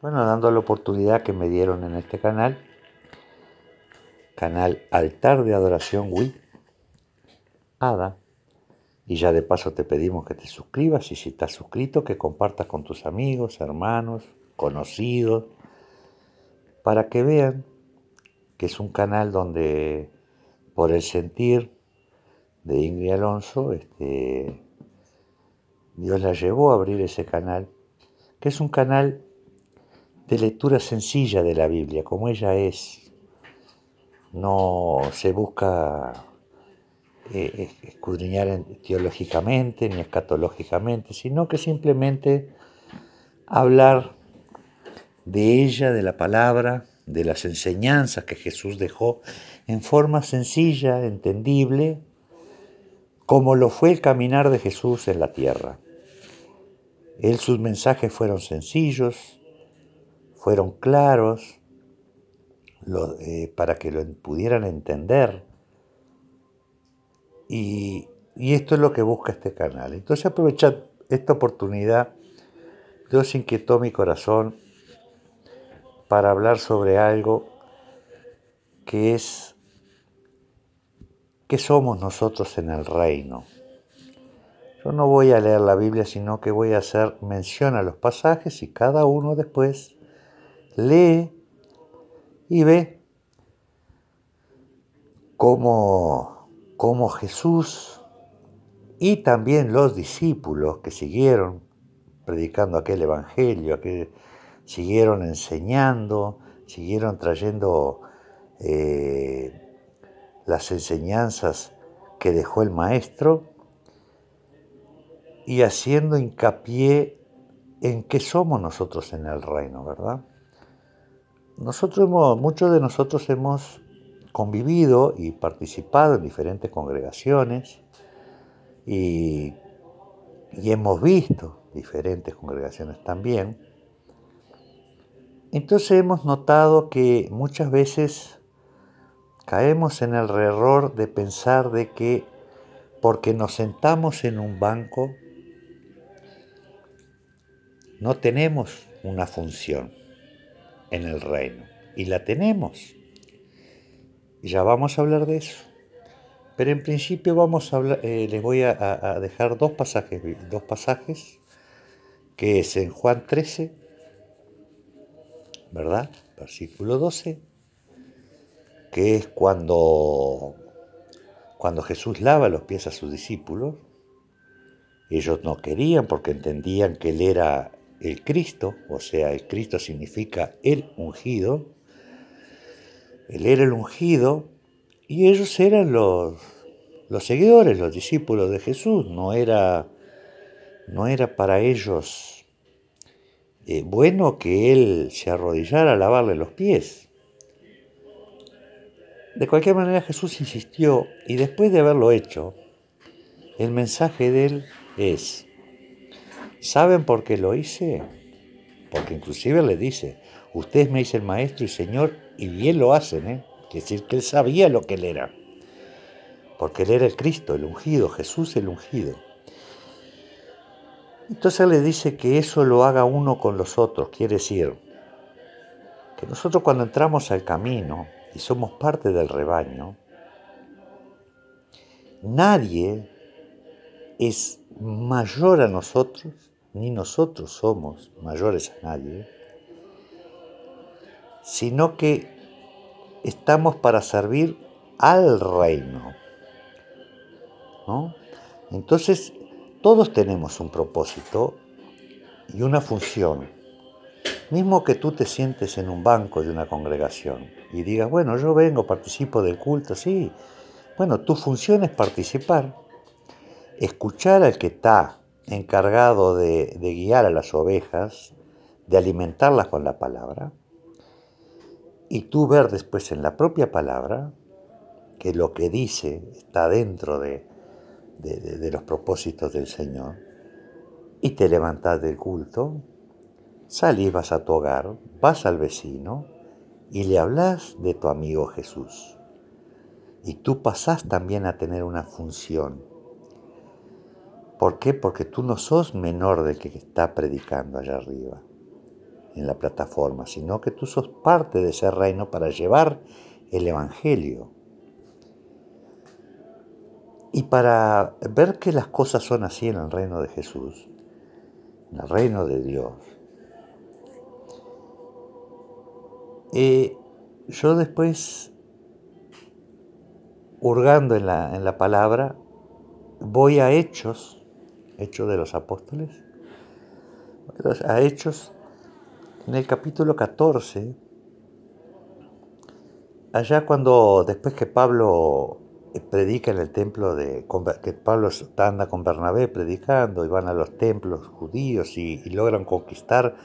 Bueno, dando la oportunidad que me dieron en este canal, canal Altar de Adoración Wii, Ada. Y ya de paso te pedimos que te suscribas y si estás suscrito que compartas con tus amigos, hermanos, conocidos, para que vean que es un canal donde por el sentir de Ingrid Alonso, este, Dios la llevó a abrir ese canal, que es un canal de lectura sencilla de la Biblia, como ella es. No se busca eh, escudriñar teológicamente ni escatológicamente, sino que simplemente hablar de ella, de la palabra, de las enseñanzas que Jesús dejó en forma sencilla, entendible, como lo fue el caminar de Jesús en la tierra. Él sus mensajes fueron sencillos, fueron claros eh, para que lo pudieran entender. Y, y, esto es lo que busca este canal. Entonces aprovechad esta oportunidad. Dios inquietó mi corazón para hablar sobre algo que es que somos nosotros en el reino. Yo no voy a leer la Biblia, sino que voy a hacer mención a los pasajes y cada uno después lee y ve cómo, cómo Jesús y también los discípulos que siguieron predicando aquel evangelio, que siguieron enseñando, siguieron trayendo eh, las enseñanzas que dejó el maestro y haciendo hincapié en qué somos nosotros en el reino, ¿verdad? Nosotros hemos, muchos de nosotros hemos convivido y participado en diferentes congregaciones y, y hemos visto diferentes congregaciones también. Entonces hemos notado que muchas veces caemos en el error de pensar de que porque nos sentamos en un banco no tenemos una función en el reino. Y la tenemos. Ya vamos a hablar de eso. Pero en principio vamos a hablar, eh, les voy a, dejar dos pasajes, dos pasajes, que es en Juan 13, ¿verdad? Versículo 12, que es cuando, cuando Jesús lava los pies a sus discípulos. Ellos no querían porque entendían que Él era el Cristo, o sea, el Cristo significa el ungido, él era el ungido y ellos eran los, los seguidores, los discípulos de Jesús, no era, no era para ellos eh, bueno que él se arrodillara a lavarle los pies. De cualquier manera Jesús insistió y después de haberlo hecho, el mensaje de él es, ¿Saben por qué lo hice? Porque inclusive le dice, ustedes me dicen maestro y señor y bien lo hacen, ¿eh? Decir que él sabía lo que él era. Porque él era el Cristo, el ungido, Jesús el ungido. Entonces le dice que eso lo haga uno con los otros, quiere decir que nosotros cuando entramos al camino y somos parte del rebaño, nadie es mayor a nosotros ni nosotros somos mayores a nadie, sino que estamos para servir al reino. Entonces, todos tenemos un propósito y una función. Mismo que tú te sientes en un banco de una congregación y digas, bueno, yo vengo, participo del culto, sí. Bueno, tu función es participar, escuchar al que está encargado de, guiar a las ovejas, de alimentarlas con la palabra, y tú ver después en la propia palabra que lo que dice está dentro de, los propósitos del Señor, y te levantás del culto, salís, vas a tu hogar, vas al vecino y le hablas de tu amigo Jesús. Y tú pasás también a tener una función ¿Por qué? Porque tú no sos menor del que está predicando allá arriba. en la plataforma, sino que tú sos parte de ese reino para llevar el Evangelio. Y para ver que las cosas son así en el reino de Jesús, en el reino de Dios, eh, yo después, hurgando en la, en la palabra, voy a Hechos, Hechos de los Apóstoles, a Hechos, en el capítulo 14, allá cuando después que Pablo predica en el templo de que Pablo anda con Bernabé predicando y van a los templos judíos y, logran conquistar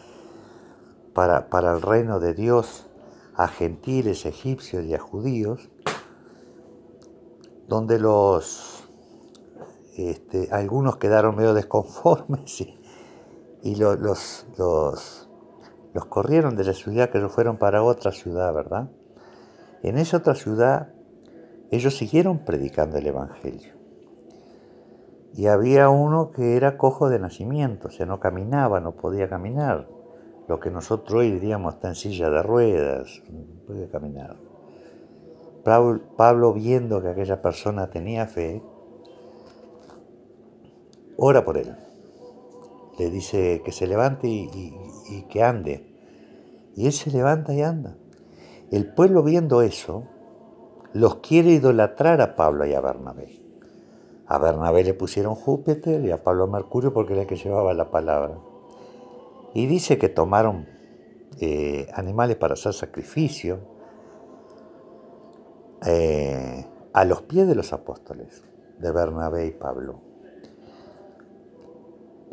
para, para, el reino de Dios a gentiles, egipcios y a judíos, donde los este, algunos quedaron medio desconformes y, los, los, los corrieron de la ciudad que ellos fueron para otra ciudad, ¿verdad? En esa otra ciudad ellos siguieron predicando el Evangelio. Y había uno que era cojo de nacimiento, o sea, no caminaba, no podía caminar. Lo que nosotros hoy diríamos está en silla de ruedas, no podía caminar. Pablo, viendo que aquella persona tenía fe, ora por él. Le dice que se levante y, que ande. Y él se levanta y anda. El pueblo viendo eso, los quiere idolatrar a Pablo y a Bernabé. A Bernabé le pusieron Júpiter y a Pablo Mercurio porque era el que llevaba la palabra. Y dice que tomaron eh, animales para hacer sacrificio eh, a los pies de los apóstoles, de Bernabé y Pablo.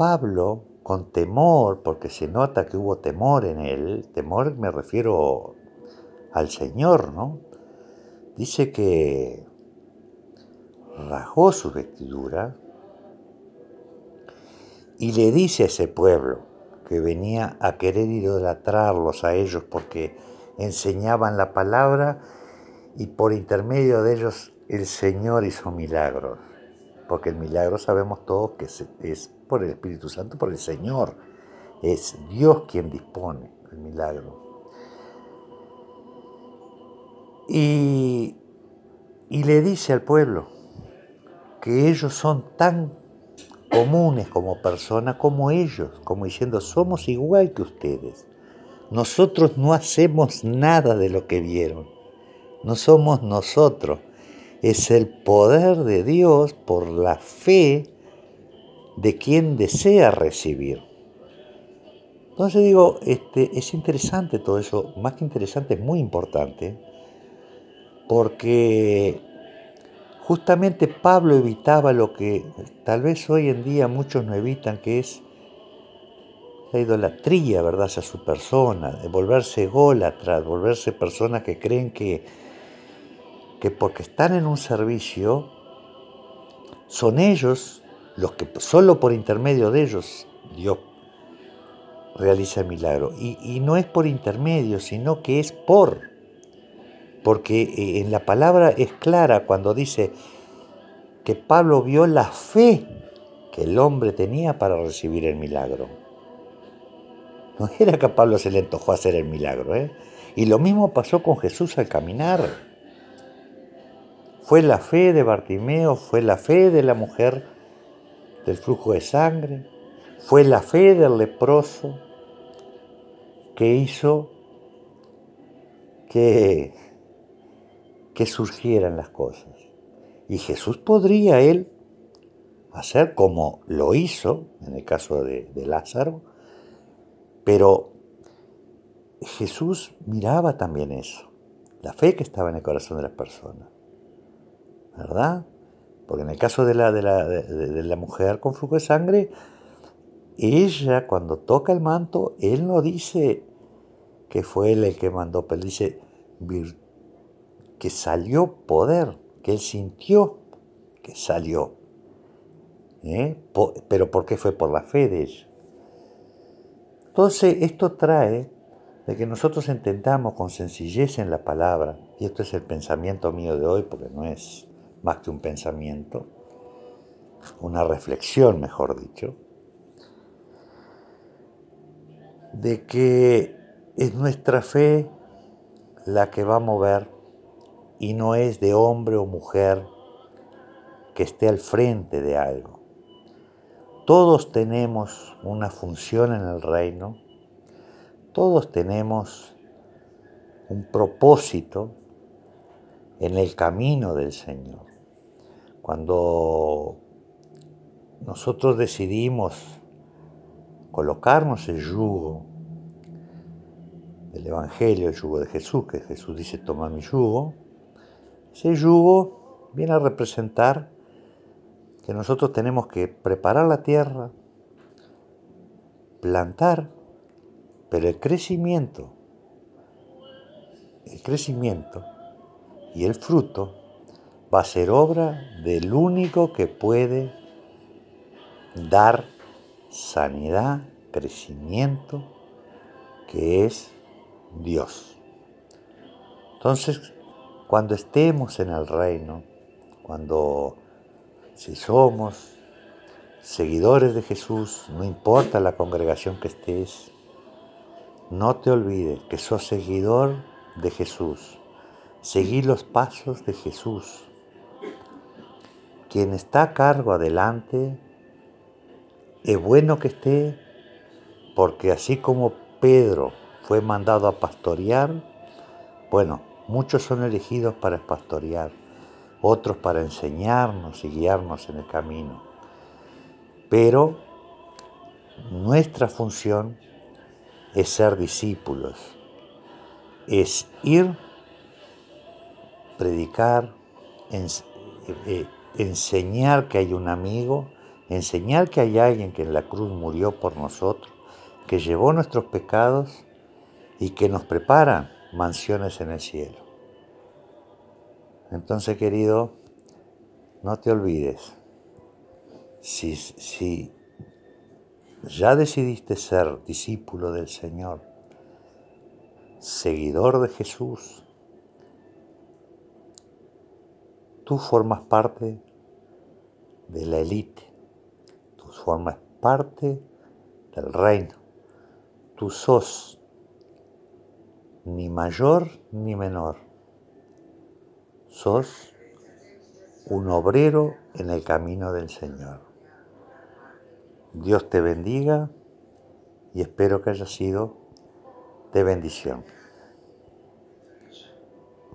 Pablo, con temor, porque se nota que hubo temor en él, temor me refiero al Señor, ¿no? dice que rajó su vestidura y le dice a ese pueblo que venía a querer idolatrarlos a ellos porque enseñaban la palabra y por intermedio de ellos el Señor hizo milagros. Porque el milagro sabemos todos que es por el Espíritu Santo, por el Señor. Es Dios quien dispone el milagro. Y, le dice al pueblo que ellos son tan comunes como personas como ellos, como diciendo, somos igual que ustedes. Nosotros no hacemos nada de lo que vieron. No somos nosotros. Es el poder de Dios por la fe de quien desea recibir. Entonces digo, este, es interesante todo eso, más que interesante, es muy importante, porque justamente Pablo evitaba lo que tal vez hoy en día muchos no evitan, que es la idolatría, ¿verdad?, hacia su persona, de volverse ególatras, volverse personas que creen que, que porque están en un servicio, son ellos los que solo por intermedio de ellos Dios realiza el milagro. Y, y no es por intermedio, sino que es por porque eh, en la palabra es clara cuando dice que Pablo vio la fe que el hombre tenía para recibir el milagro. No era que a Pablo se le antojó hacer el milagro, ¿eh? Y lo mismo pasó con Jesús al caminar. Fue la fe de Bartimeo, fue la fe de la mujer del flujo de sangre, fue la fe del leproso que hizo que que surgieran las cosas. Y Jesús podría él hacer como lo hizo en el caso de, Lázaro, pero Jesús miraba también eso, la fe que estaba en el corazón de las personas, ¿verdad? Porque en el caso de la, de la, de la mujer con flujo de sangre, ella cuando toca el manto, él no dice que fue él el que mandó, pero dice que salió poder, que él sintió que salió. ¿eh? Pero ¿por qué fue? Por la fe de ella. Entonces, esto trae de que nosotros entendamos con sencillez en la palabra, y esto es el pensamiento mío de hoy, porque no es más que un pensamiento, una reflexión, mejor dicho, de que es nuestra fe la que va a mover y no es de hombre o mujer que esté al frente de algo. Todos tenemos una función en el reino, todos tenemos un propósito en el camino del Señor. Cuando nosotros decidimos colocarnos el yugo del Evangelio, el yugo de Jesús, que Jesús dice, toma mi yugo, ese yugo viene a representar que nosotros tenemos que preparar la tierra, plantar, pero el crecimiento, el crecimiento y el fruto va a ser obra del único que puede dar sanidad, crecimiento, que es Dios. Entonces, cuando estemos en el reino, cuando si somos seguidores de Jesús, no importa la congregación que estés, no te olvides que sos seguidor de Jesús. Seguir los pasos de Jesús. Quien está a cargo adelante, es bueno que esté, porque así como Pedro fue mandado a pastorear, bueno, muchos son elegidos para pastorear otros para enseñarnos y guiarnos en el camino. Pero nuestra función es ser discípulos, es ir, predicar, eh, eh, enseñar que hay un amigo, enseñar que hay alguien que en la cruz murió por nosotros, que llevó nuestros pecados y que nos prepara mansiones en el cielo. Entonces, querido, no te olvides, si, si ya decidiste ser discípulo del Señor, seguidor de Jesús, tú formas parte de la élite, tú formas parte del reino, tú sos ni mayor ni menor sos un obrero en el camino del Señor. Dios te bendiga y espero que haya sido de bendición.